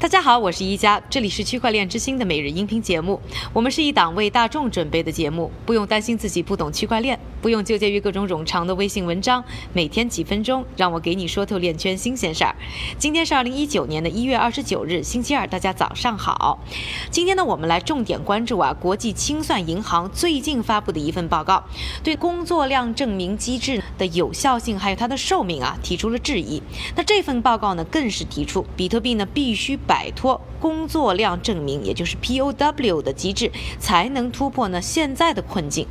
大家好，我是一加，这里是区块链之星的每日音频节目。我们是一档为大众准备的节目，不用担心自己不懂区块链，不用纠结于各种冗长的微信文章。每天几分钟，让我给你说透链圈新鲜事儿。今天是二零一九年的一月二十九日，星期二，大家早上好。今天呢，我们来重点关注啊，国际清算银行最近发布的一份报告，对工作量证明机制的有效性还有它的寿命啊提出了质疑。那这份报告呢，更是提出比特币呢必须。摆脱工作量证明，也就是 POW 的机制，才能突破呢现在的困境。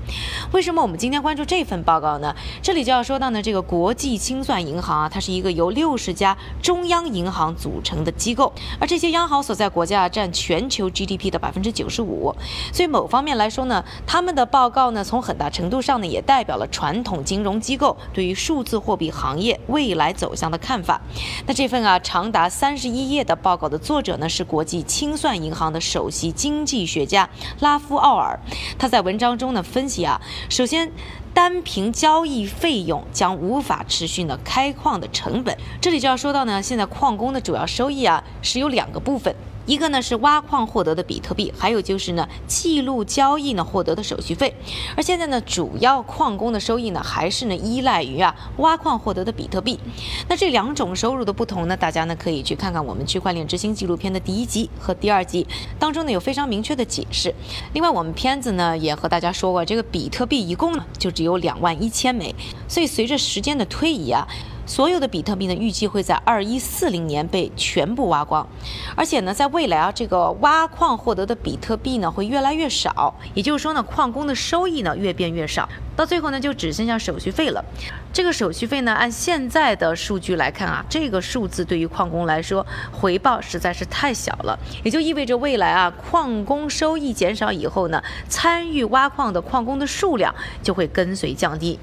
为什么我们今天关注这份报告呢？这里就要说到呢，这个国际清算银行啊，它是一个由六十家中央银行组成的机构，而这些央行所在国家占全球 GDP 的百分之九十五。所以某方面来说呢，他们的报告呢，从很大程度上呢，也代表了传统金融机构对于数字货币行业未来走向的看法。那这份啊长达三十一页的报告的。作者呢是国际清算银行的首席经济学家拉夫奥尔，他在文章中呢分析啊，首先单凭交易费用将无法持续呢开矿的成本，这里就要说到呢，现在矿工的主要收益啊是有两个部分。一个呢是挖矿获得的比特币，还有就是呢记录交易呢获得的手续费。而现在呢，主要矿工的收益呢还是呢依赖于啊挖矿获得的比特币。那这两种收入的不同呢，大家呢可以去看看我们区块链之星纪录片的第一集和第二集当中呢有非常明确的解释。另外，我们片子呢也和大家说过，这个比特币一共呢就只有两万一千枚，所以随着时间的推移啊。所有的比特币呢，预计会在二一四零年被全部挖光，而且呢，在未来啊，这个挖矿获得的比特币呢会越来越少，也就是说呢，矿工的收益呢越变越少，到最后呢就只剩下手续费了。这个手续费呢，按现在的数据来看啊，这个数字对于矿工来说回报实在是太小了，也就意味着未来啊，矿工收益减少以后呢，参与挖矿的矿工的数量就会跟随降低。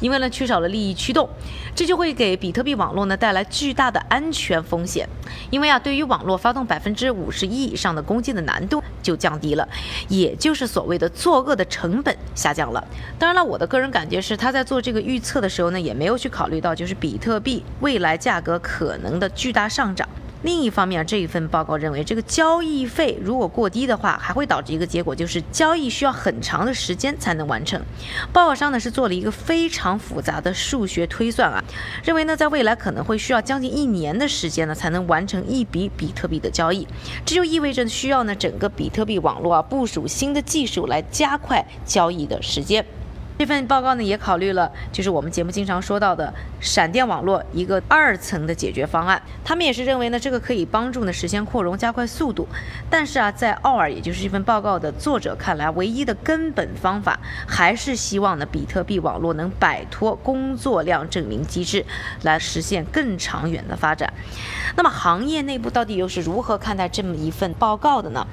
因为呢，缺少了利益驱动，这就会给比特币网络呢带来巨大的安全风险。因为啊，对于网络发动百分之五十一以上的攻击的难度就降低了，也就是所谓的作恶的成本下降了。当然了，我的个人感觉是，他在做这个预测的时候呢，也没有去考虑到就是比特币未来价格可能的巨大上涨。另一方面，这一份报告认为，这个交易费如果过低的话，还会导致一个结果，就是交易需要很长的时间才能完成。报告商呢是做了一个非常复杂的数学推算啊，认为呢在未来可能会需要将近一年的时间呢才能完成一笔比特币的交易，这就意味着需要呢整个比特币网络啊部署新的技术来加快交易的时间。这份报告呢也考虑了，就是我们节目经常说到的闪电网络一个二层的解决方案。他们也是认为呢，这个可以帮助呢实现扩容，加快速度。但是啊，在奥尔，也就是这份报告的作者看来，唯一的根本方法还是希望呢，比特币网络能摆脱工作量证明机制，来实现更长远的发展。那么，行业内部到底又是如何看待这么一份报告的呢？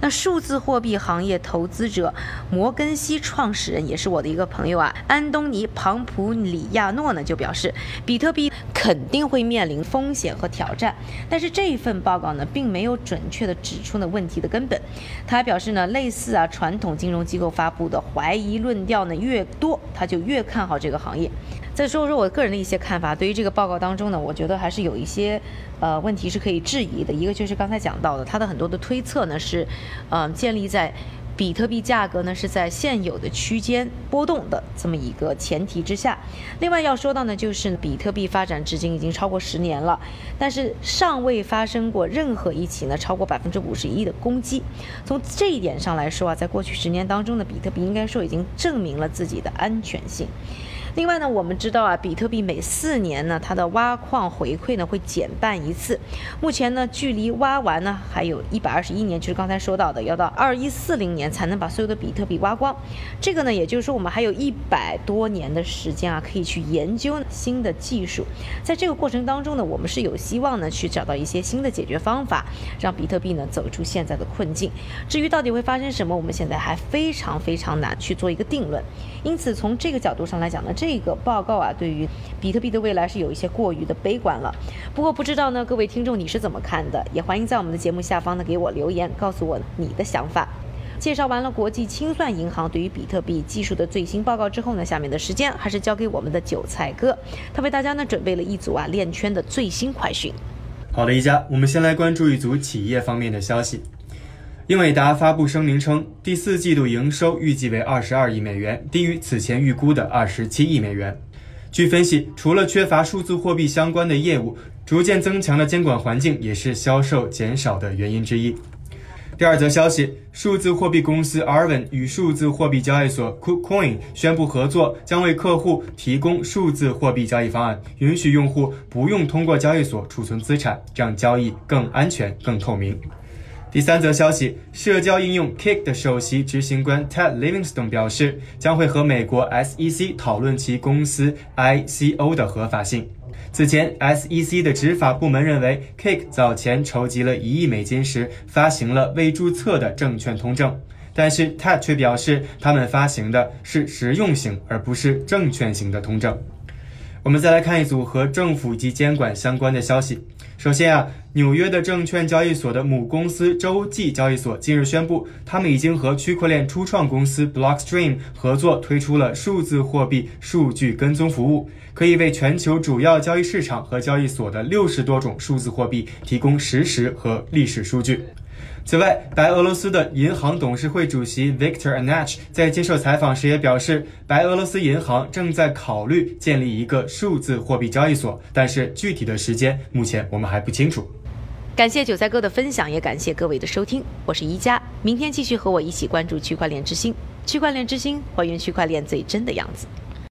那数字货币行业投资者摩根西创始人，也是我的一个。朋友啊，安东尼·庞普里亚诺呢就表示，比特币肯定会面临风险和挑战，但是这份报告呢，并没有准确的指出呢问题的根本。他还表示呢，类似啊传统金融机构发布的怀疑论调呢越多，他就越看好这个行业。再说说我个人的一些看法，对于这个报告当中呢，我觉得还是有一些呃问题是可以质疑的。一个就是刚才讲到的，他的很多的推测呢是，嗯，建立在。比特币价格呢是在现有的区间波动的这么一个前提之下。另外要说到呢，就是比特币发展至今已经超过十年了，但是尚未发生过任何一起呢超过百分之五十一的攻击。从这一点上来说啊，在过去十年当中呢，比特币应该说已经证明了自己的安全性。另外呢，我们知道啊，比特币每四年呢，它的挖矿回馈呢会减半一次。目前呢，距离挖完呢还有一百二十一年，就是刚才说到的，要到二一四零年才能把所有的比特币挖光。这个呢，也就是说我们还有一百多年的时间啊，可以去研究新的技术。在这个过程当中呢，我们是有希望呢去找到一些新的解决方法，让比特币呢走出现在的困境。至于到底会发生什么，我们现在还非常非常难去做一个定论。因此，从这个角度上来讲呢，这这个报告啊，对于比特币的未来是有一些过于的悲观了。不过，不知道呢，各位听众你是怎么看的？也欢迎在我们的节目下方呢给我留言，告诉我你的想法。介绍完了国际清算银行对于比特币技术的最新报告之后呢，下面的时间还是交给我们的韭菜哥，他为大家呢准备了一组啊链圈的最新快讯。好的，一家，我们先来关注一组企业方面的消息。英伟达发布声明称，第四季度营收预计为二十二亿美元，低于此前预估的二十七亿美元。据分析，除了缺乏数字货币相关的业务，逐渐增强的监管环境也是销售减少的原因之一。第二则消息，数字货币公司 Arvin 与数字货币交易所 KuCoin 宣布合作，将为客户提供数字货币交易方案，允许用户不用通过交易所储存资产，让交易更安全、更透明。第三则消息，社交应用 Kick 的首席执行官 Ted Livingston 表示，将会和美国 SEC 讨论其公司 ICO 的合法性。此前，SEC 的执法部门认为，Kick 早前筹集了一亿美金时发行了未注册的证券通证，但是 Ted 却表示，他们发行的是实用型而不是证券型的通证。我们再来看一组和政府及监管相关的消息。首先啊，纽约的证券交易所的母公司洲际交易所近日宣布，他们已经和区块链初创公司 Blockstream 合作，推出了数字货币数据跟踪服务，可以为全球主要交易市场和交易所的六十多种数字货币提供实时和历史数据。此外，白俄罗斯的银行董事会主席 Viktor Anach 在接受采访时也表示，白俄罗斯银行正在考虑建立一个数字货币交易所，但是具体的时间目前我们还不清楚。感谢韭菜哥的分享，也感谢各位的收听，我是宜家，明天继续和我一起关注区块链之星，区块链之星还原区块链最真的样子。